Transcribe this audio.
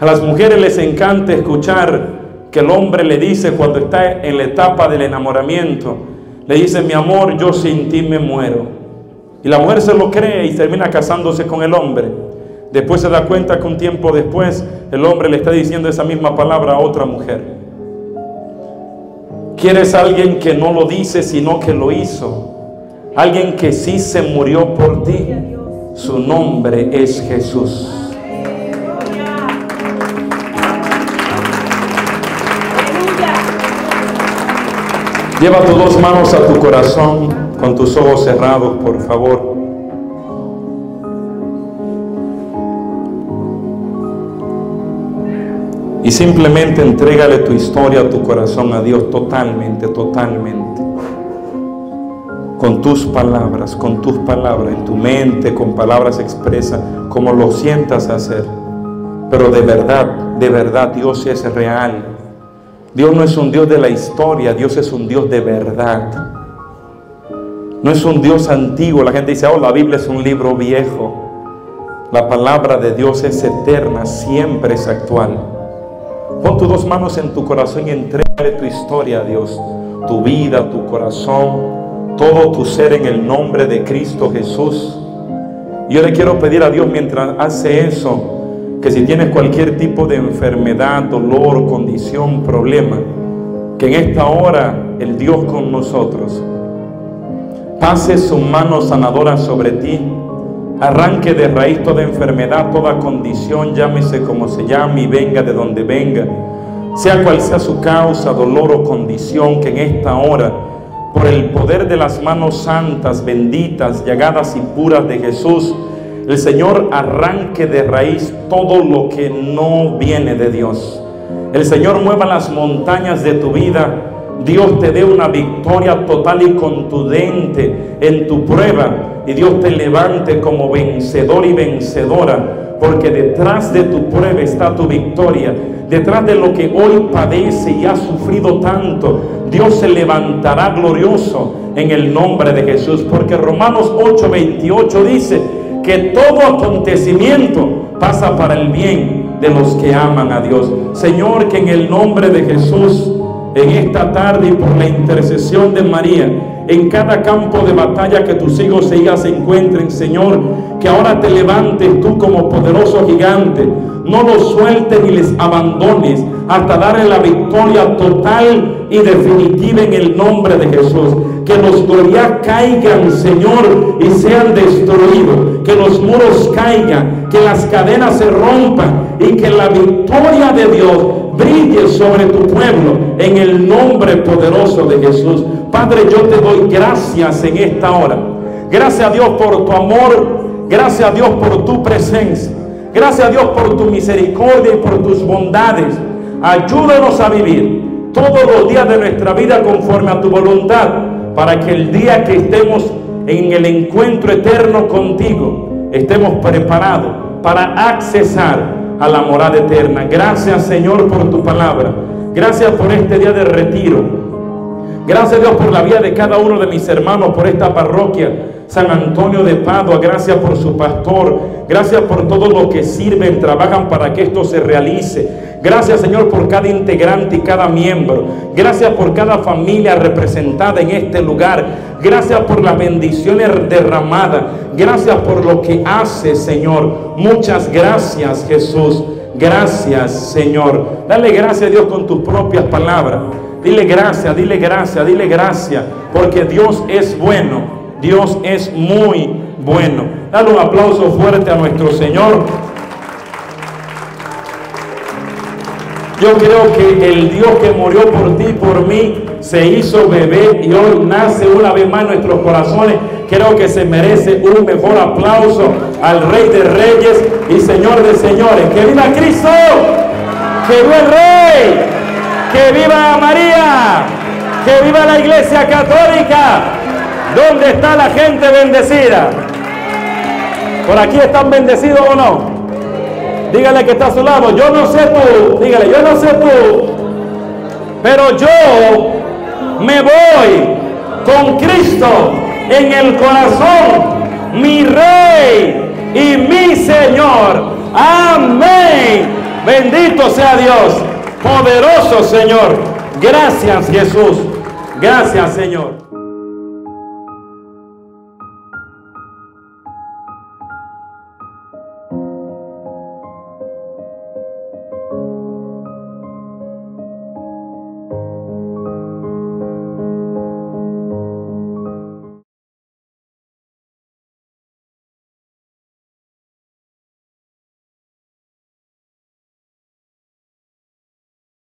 A las mujeres les encanta escuchar que el hombre le dice cuando está en la etapa del enamoramiento, le dice, mi amor, yo sin ti me muero. Y la mujer se lo cree y termina casándose con el hombre. Después se da cuenta que un tiempo después el hombre le está diciendo esa misma palabra a otra mujer. ¿Quieres alguien que no lo dice, sino que lo hizo? Alguien que sí se murió por ti. Su nombre es Jesús. Lleva tus dos manos a tu corazón con tus ojos cerrados, por favor. Y simplemente entrégale tu historia, tu corazón a Dios totalmente, totalmente. Con tus palabras, con tus palabras, en tu mente, con palabras expresas, como lo sientas hacer. Pero de verdad, de verdad, Dios es real. Dios no es un Dios de la historia, Dios es un Dios de verdad. No es un Dios antiguo. La gente dice, oh, la Biblia es un libro viejo. La palabra de Dios es eterna, siempre es actual. Pon tus dos manos en tu corazón y entregue tu historia a Dios. Tu vida, tu corazón, todo tu ser en el nombre de Cristo Jesús. Yo le quiero pedir a Dios mientras hace eso, que si tienes cualquier tipo de enfermedad, dolor, condición, problema, que en esta hora el Dios con nosotros pase su mano sanadora sobre ti, arranque de raíz toda enfermedad, toda condición, llámese como se llame y venga de donde venga, sea cual sea su causa, dolor o condición, que en esta hora, por el poder de las manos santas, benditas, llagadas y puras de Jesús, el Señor arranque de raíz todo lo que no viene de Dios. El Señor mueva las montañas de tu vida. Dios te dé una victoria total y contundente en tu prueba. Y Dios te levante como vencedor y vencedora. Porque detrás de tu prueba está tu victoria. Detrás de lo que hoy padece y ha sufrido tanto, Dios se levantará glorioso en el nombre de Jesús. Porque Romanos 8:28 dice, que todo acontecimiento pasa para el bien de los que aman a Dios. Señor, que en el nombre de Jesús, en esta tarde y por la intercesión de María, en cada campo de batalla que tus hijos e hijas se encuentren, Señor, que ahora te levantes tú como poderoso gigante, no los sueltes ni les abandones hasta darle la victoria total y definitiva en el nombre de Jesús. Que los glorias caigan, Señor, y sean destruidos. Que los muros caigan, que las cadenas se rompan y que la victoria de Dios brille sobre tu pueblo en el nombre poderoso de Jesús. Padre, yo te doy gracias en esta hora. Gracias a Dios por tu amor. Gracias a Dios por tu presencia. Gracias a Dios por tu misericordia y por tus bondades. Ayúdanos a vivir todos los días de nuestra vida conforme a tu voluntad, para que el día que estemos en el encuentro eterno contigo, estemos preparados para accesar a la morada eterna. Gracias Señor por tu palabra. Gracias por este día de retiro. Gracias Dios por la vida de cada uno de mis hermanos, por esta parroquia San Antonio de Padua. Gracias por su pastor. Gracias por todo lo que sirven, trabajan para que esto se realice. Gracias Señor por cada integrante y cada miembro. Gracias por cada familia representada en este lugar. Gracias por las bendiciones derramadas. Gracias por lo que hace Señor. Muchas gracias Jesús. Gracias Señor. Dale gracias a Dios con tus propias palabras. Dile gracias, dile gracias, dile gracias. Porque Dios es bueno. Dios es muy bueno. Dale un aplauso fuerte a nuestro Señor. Yo creo que el Dios que murió por ti, por mí, se hizo bebé y hoy nace una vez más en nuestros corazones. Creo que se merece un mejor aplauso al Rey de Reyes y Señor de Señores. ¡Que viva Cristo! ¡Que viva el Rey! ¡Que viva María! ¡Que viva la Iglesia Católica! ¿Dónde está la gente bendecida? ¿Por aquí están bendecidos o no? Dígale que está a su lado. Yo no sé tú. Dígale, yo no sé tú. Pero yo me voy con Cristo en el corazón. Mi Rey y mi Señor. Amén. Bendito sea Dios. Poderoso Señor. Gracias Jesús. Gracias Señor.